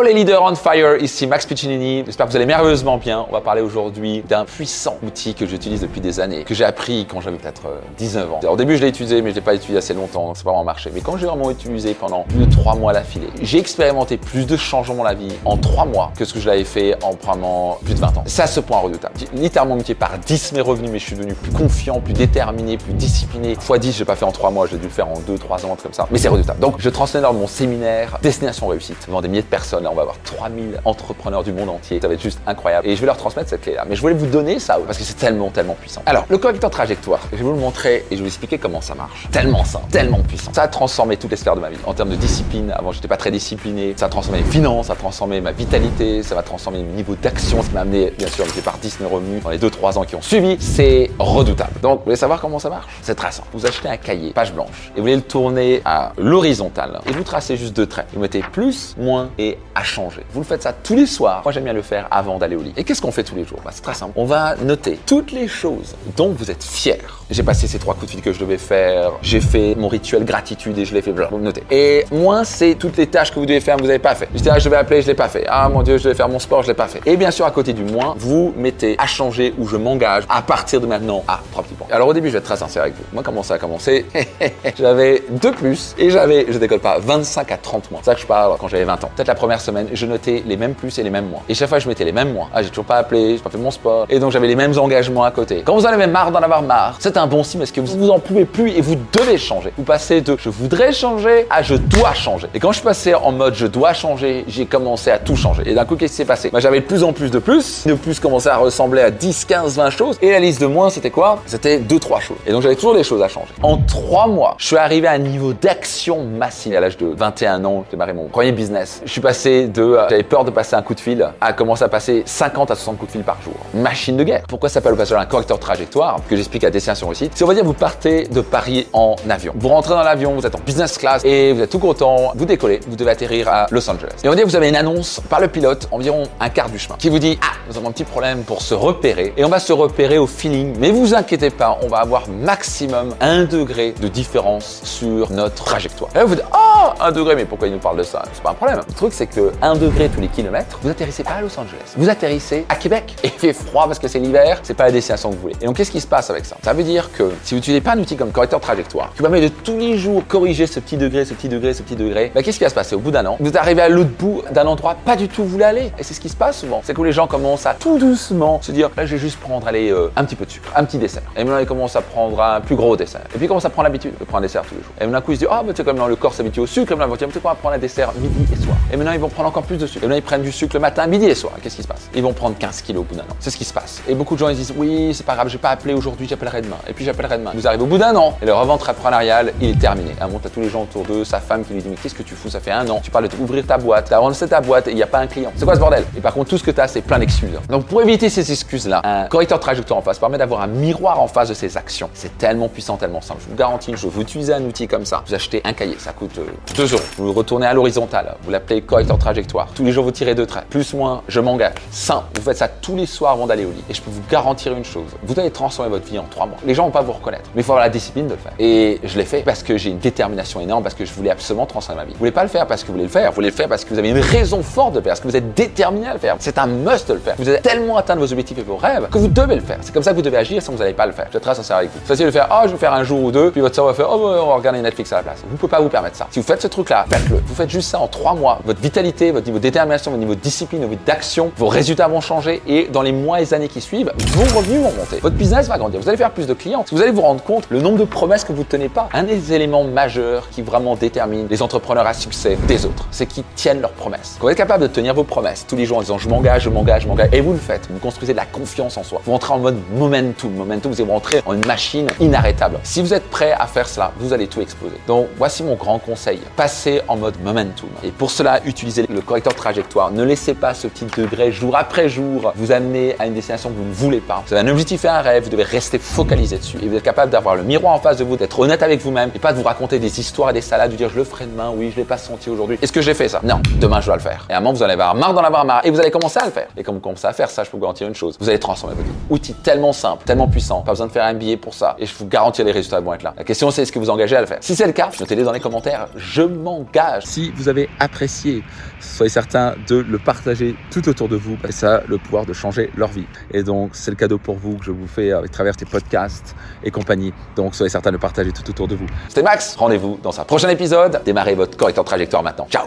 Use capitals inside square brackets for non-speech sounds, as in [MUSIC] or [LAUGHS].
Hello les leaders on fire, ici Max Piccinini. J'espère que vous allez merveilleusement bien. On va parler aujourd'hui d'un puissant outil que j'utilise depuis des années, que j'ai appris quand j'avais peut-être 19 euh, ans. Au début, je l'ai utilisé, mais je l'ai pas utilisé assez longtemps, donc c'est pas vraiment marché. Mais quand j'ai vraiment utilisé pendant plus de 3 mois d'affilée, j'ai expérimenté plus de changements dans la vie en 3 mois que ce que je l'avais fait en probablement plus de 20 ans. C'est à ce point redoutable. J'ai littéralement multiplié par 10 mes revenus, mais je suis devenu plus confiant, plus déterminé, plus discipliné. Fois 10, je l'ai pas fait en 3 mois, j'ai dû le faire en 2-3 ans, comme ça. Mais c'est redoutable. Donc, je transmets de mon séminaire Destination Réussite devant des milliers de personnes. On va avoir 3000 entrepreneurs du monde entier. Ça va être juste incroyable. Et je vais leur transmettre cette clé-là. Mais je voulais vous donner ça parce que c'est tellement, tellement puissant. Alors, le correcteur trajectoire, je vais vous le montrer et je vais vous expliquer comment ça marche. Tellement simple, tellement puissant. Ça a transformé toutes les sphères de ma vie. En termes de discipline, avant, j'étais pas très discipliné. Ça a transformé mes finances, ça a transformé ma vitalité, ça va transformer mon niveau d'action. Ça m'a amené, bien sûr, j'ai par 10 mes revenus dans les 2-3 ans qui ont suivi. C'est redoutable. Donc, vous voulez savoir comment ça marche? C'est très simple. Vous achetez un cahier, page blanche, et vous voulez le tourner à l'horizontale. Et vous tracez juste deux traits. Vous mettez plus, moins et changer. Vous le faites ça tous les soirs. Moi, j'aime bien le faire avant d'aller au lit. Et qu'est-ce qu'on fait tous les jours? Bah, C'est très simple. On va noter toutes les choses dont vous êtes fier j'ai passé ces trois coups de fil que je devais faire. J'ai fait mon rituel gratitude et je l'ai fait. Vous notez. Et moins, c'est toutes les tâches que vous devez faire, vous n'avez pas fait. Dis, ah, je vais appeler, je l'ai pas fait. Ah, mon Dieu, je vais faire mon sport, je l'ai pas fait. Et bien sûr, à côté du moins, vous mettez à changer ou je m'engage à partir de maintenant à pratiquement. Alors au début, je vais être très sincère avec vous. Moi, comment ça a commencé? [LAUGHS] J'avais deux plus et j'avais, je décolle pas, 25 à 30 mois. C'est ça que je parle quand j'avais 20 ans. Peut-être la première semaine, je notais les mêmes plus et les mêmes moins. Et chaque fois, je mettais les mêmes moins. Ah, j'ai toujours pas appelé, j'ai pas fait mon sport. Et donc, j'avais les mêmes engagements à côté. Quand vous en avez marre d'en avoir marre, c'est un bon signe parce que vous vous en pouvez plus et vous devez changer. Vous passez de je voudrais changer à je dois changer. Et quand je passé en mode je dois changer, j'ai commencé à tout changer. Et d'un coup, qu'est-ce qui s'est passé? Moi, J'avais de plus en plus de plus. De plus commençait à ressembler à 10, 15, 20 choses. Et la liste de moins, c'était quoi? C'était 2, 3 choses. Et donc j'avais toujours des choses à changer. En 3 mois, je suis arrivé à un niveau d'action massive. À l'âge de 21 ans, j'ai démarré mon premier business. Je suis passé de euh, j'avais peur de passer un coup de fil à commencer à passer 50 à 60 coups de fil par jour. Machine de guerre. Pourquoi ça s'appelle au passage un correcteur trajectoire que j'explique à destination réussite Si on va dire vous partez de Paris en avion. Vous rentrez dans l'avion, vous êtes en business class et vous êtes tout content, vous décollez, vous devez atterrir à Los Angeles. Et on dit que vous avez une annonce par le pilote environ un quart du chemin qui vous dit Ah, nous avons un petit problème pour se repérer et on va se repérer au feeling. Mais vous inquiétez pas, on va avoir maximum un degré de différence sur notre trajectoire. Et là, vous dites Oh, un degré, mais pourquoi il nous parle de ça? C'est pas un problème. Le truc, c'est que un degré tous les kilomètres, vous atterrissez pas à Los Angeles. Vous atterrissez à Québec. Et [LAUGHS] il fait froid parce que c'est l'hiver, c'est pas la destination que vous voulez. Et donc, qu'est-ce qui se passe avec ça? Ça veut dire que si vous n'utilisez pas un outil comme correcteur trajectoire, qui permet de tous les jours corriger ce petit degré, ce petit degré, ce petit degré, bah, qu'est-ce qui va se passer? Au bout d'un an Vous arrivez à l'autre bout d'un endroit pas du tout où vous voulez aller. Et c'est ce qui se passe souvent. C'est que les gens commencent à tout doucement se dire là, je vais juste prendre allez, euh, un petit peu de sucre, un petit dessert. Et maintenant, ils commencent à prendre un plus gros dessert. Et puis, ils commencent à prendre l'habitude de prendre un dessert tous les jours. Et d'un coup, ils se disent ah, mais tu sais, comme le corps s'habitue au sucre, et maintenant, ils vont dire, prendre un dessert midi et soir. Et maintenant, ils vont prendre encore plus de. Et maintenant, ils prennent du sucre le matin, midi et soir. Qu'est-ce qui se passe? Ils vont prendre 15 kilos au bout d'un an. C'est ce qui se passe. Et beaucoup de gens, ils disent oui, c'est pas grave, j'ai pas appelé aujourd'hui, j'appellerai demain. Et puis, j'appellerai demain. Vous arrivez au bout d'un an et le revente entrepreneurial, il est terminé. Elle montre à tous les gens autour d'eux, sa femme qui lui dit mais qu'est-ce que tu fous? Ça fait un an. Tu parles d'ouvrir ta boîte, t'as lancé ta boîte et il n'y a pas un client. C'est quoi ce bordel? Et par contre, tout ce que tu as, c'est plein d'excuses. Donc pour éviter ces excuses-là, un correcteur trajectoire en face permet d'avoir un miroir en face de ses actions. C'est tellement puissant, tellement simple. Je vous garantis, je vous utiliser un outil comme ça. Vous achetez un cahier, ça coûte 2 euh, euros. Vous le retournez à l'horizontale, vous l'appelez correcteur trajectoire. Tous les jours, vous tirez deux traits. Plus, moins, je m'engage. Simple. Vous faites ça tous les soirs avant d'aller au lit. Et je peux vous garantir une chose. Vous allez transformer votre vie en trois mois. Les gens vont pas vous reconnaître. Mais il faut avoir la discipline de le faire. Et je l'ai fait parce que j'ai une détermination énorme, parce que je voulais absolument transformer ma vie. Vous voulez pas le faire parce que vous voulez le faire. Vous voulez le faire parce que vous avez une raison forte de le faire, parce que vous êtes déterminé à le faire. C'est un must de le faire. Vous êtes tellement atteindre vos objectifs et vos rêves que vous devez le faire. C'est comme ça que vous devez agir, sinon vous n'allez pas le faire. Je vais être très sincère avec vous. C'est facile de faire, oh, je vais faire un jour ou deux, puis votre cerveau va faire, oh, on va regarder Netflix à la place. Vous pouvez pas vous permettre ça. Si vous faites ce truc-là, faites-le. Vous faites juste ça en trois mois. Votre vitalité, votre niveau de détermination, votre niveau de discipline, votre d'action, vos résultats vont changer et dans les mois et les années qui suivent, vos revenus vont monter. Votre business va grandir. Vous allez faire plus de clients. Vous allez vous rendre compte le nombre de promesses que vous ne tenez pas. Un des éléments majeurs qui vraiment détermine les entrepreneurs à succès des autres, c'est qu'ils tiennent leurs promesses. Quand vous êtes capable de tenir vos promesses tous les jours en disant je m'engage, je m'engage, je m'engage, et vous le faites, vous construisez de la confiance en soi. Vous rentrez en mode momentum. Momentum, vous allez rentrer en une machine inarrêtable. Si vous êtes prêt à faire cela, vous allez tout exploser. Donc voici mon grand conseil. Passez en mode momentum. Et pour cela, utilisez le correcteur de trajectoire. Ne laissez pas ce petit degré jour après jour vous amener à une destination que vous ne voulez pas. Vous avez un objectif et un rêve, vous devez rester focalisé dessus. Et vous êtes capable d'avoir le miroir en face de vous, d'être honnête avec vous-même et pas de vous raconter des histoires et des salades, de dire je le ferai demain, oui, je l'ai pas senti aujourd'hui. Est-ce que j'ai fait ça? Non, demain je dois le faire. Et à un moment, vous allez avoir marre d'en avoir marre et vous allez commencer à le faire. Et comme vous commencez à faire ça, je peux vous garantir une chose, vous allez transformer votre vie. Outil tellement simple, tellement puissant, pas besoin de faire un billet pour ça. Et je vous garantis les résultats vont être là. La question c'est est-ce que vous engagez à le faire? Si c'est le cas, notez-les dans les commentaires. je m'engage. Si vous avez apprécié, soyez certain de le partager tout autour de vous. Et ça a le pouvoir de changer leur vie. Et donc, c'est le cadeau pour vous que je vous fais à travers tes podcasts et compagnie. Donc, soyez certain de le partager tout autour de vous. C'était Max. Rendez-vous dans un prochain épisode. Démarrez votre correcteur trajectoire maintenant. Ciao